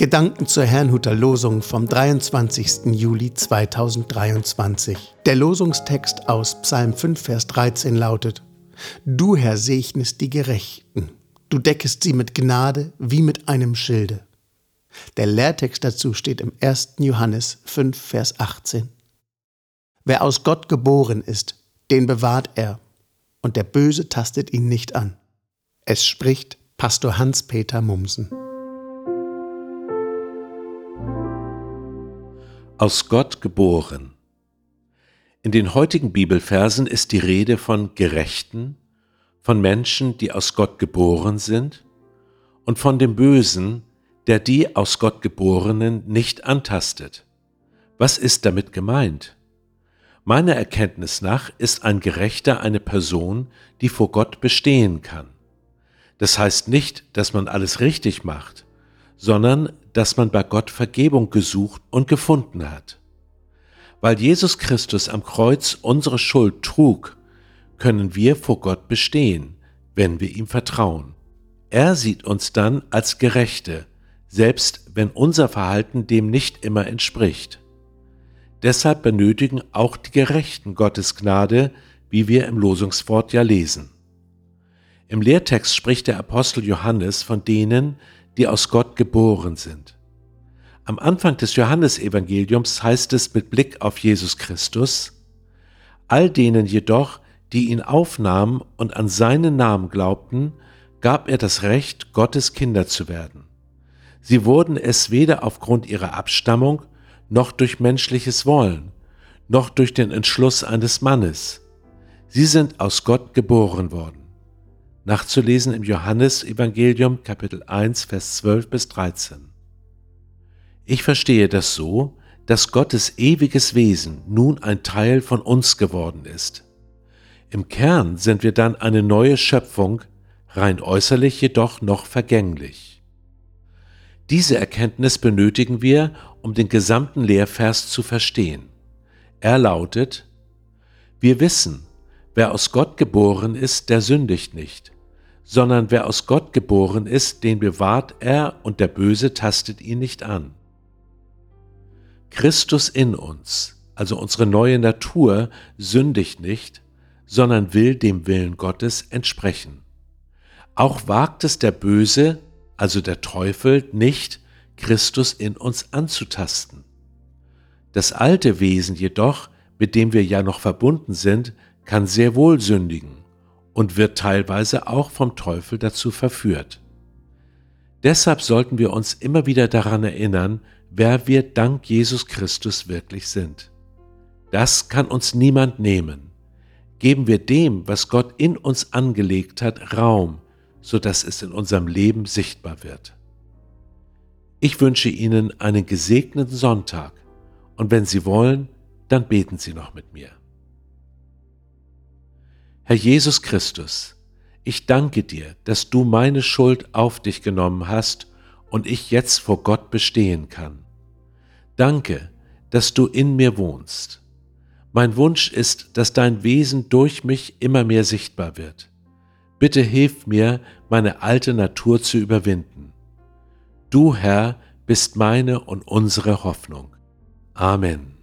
Gedanken zur Herrnhuter Losung vom 23. Juli 2023. Der Losungstext aus Psalm 5, Vers 13 lautet, Du, Herr, segnest die Gerechten, du deckest sie mit Gnade wie mit einem Schilde. Der Lehrtext dazu steht im 1. Johannes 5, Vers 18. Wer aus Gott geboren ist, den bewahrt er, und der Böse tastet ihn nicht an. Es spricht Pastor Hans-Peter Mumsen. Aus Gott geboren. In den heutigen Bibelversen ist die Rede von Gerechten, von Menschen, die aus Gott geboren sind, und von dem Bösen, der die aus Gott geborenen nicht antastet. Was ist damit gemeint? Meiner Erkenntnis nach ist ein Gerechter eine Person, die vor Gott bestehen kann. Das heißt nicht, dass man alles richtig macht, sondern dass man bei Gott Vergebung gesucht und gefunden hat. Weil Jesus Christus am Kreuz unsere Schuld trug, können wir vor Gott bestehen, wenn wir ihm vertrauen. Er sieht uns dann als Gerechte, selbst wenn unser Verhalten dem nicht immer entspricht. Deshalb benötigen auch die Gerechten Gottes Gnade, wie wir im Losungswort ja lesen. Im Lehrtext spricht der Apostel Johannes von denen, die aus Gott geboren sind. Am Anfang des Johannesevangeliums heißt es mit Blick auf Jesus Christus, all denen jedoch, die ihn aufnahmen und an seinen Namen glaubten, gab er das Recht, Gottes Kinder zu werden. Sie wurden es weder aufgrund ihrer Abstammung, noch durch menschliches Wollen, noch durch den Entschluss eines Mannes. Sie sind aus Gott geboren worden nachzulesen im Johannesevangelium Kapitel 1, Vers 12 bis 13. Ich verstehe das so, dass Gottes ewiges Wesen nun ein Teil von uns geworden ist. Im Kern sind wir dann eine neue Schöpfung, rein äußerlich jedoch noch vergänglich. Diese Erkenntnis benötigen wir, um den gesamten Lehrvers zu verstehen. Er lautet, wir wissen, wer aus Gott geboren ist, der sündigt nicht sondern wer aus Gott geboren ist, den bewahrt er und der Böse tastet ihn nicht an. Christus in uns, also unsere neue Natur, sündigt nicht, sondern will dem Willen Gottes entsprechen. Auch wagt es der Böse, also der Teufel, nicht, Christus in uns anzutasten. Das alte Wesen jedoch, mit dem wir ja noch verbunden sind, kann sehr wohl sündigen und wird teilweise auch vom Teufel dazu verführt. Deshalb sollten wir uns immer wieder daran erinnern, wer wir dank Jesus Christus wirklich sind. Das kann uns niemand nehmen. Geben wir dem, was Gott in uns angelegt hat, Raum, so dass es in unserem Leben sichtbar wird. Ich wünsche Ihnen einen gesegneten Sonntag und wenn Sie wollen, dann beten Sie noch mit mir. Herr Jesus Christus, ich danke dir, dass du meine Schuld auf dich genommen hast und ich jetzt vor Gott bestehen kann. Danke, dass du in mir wohnst. Mein Wunsch ist, dass dein Wesen durch mich immer mehr sichtbar wird. Bitte hilf mir, meine alte Natur zu überwinden. Du, Herr, bist meine und unsere Hoffnung. Amen.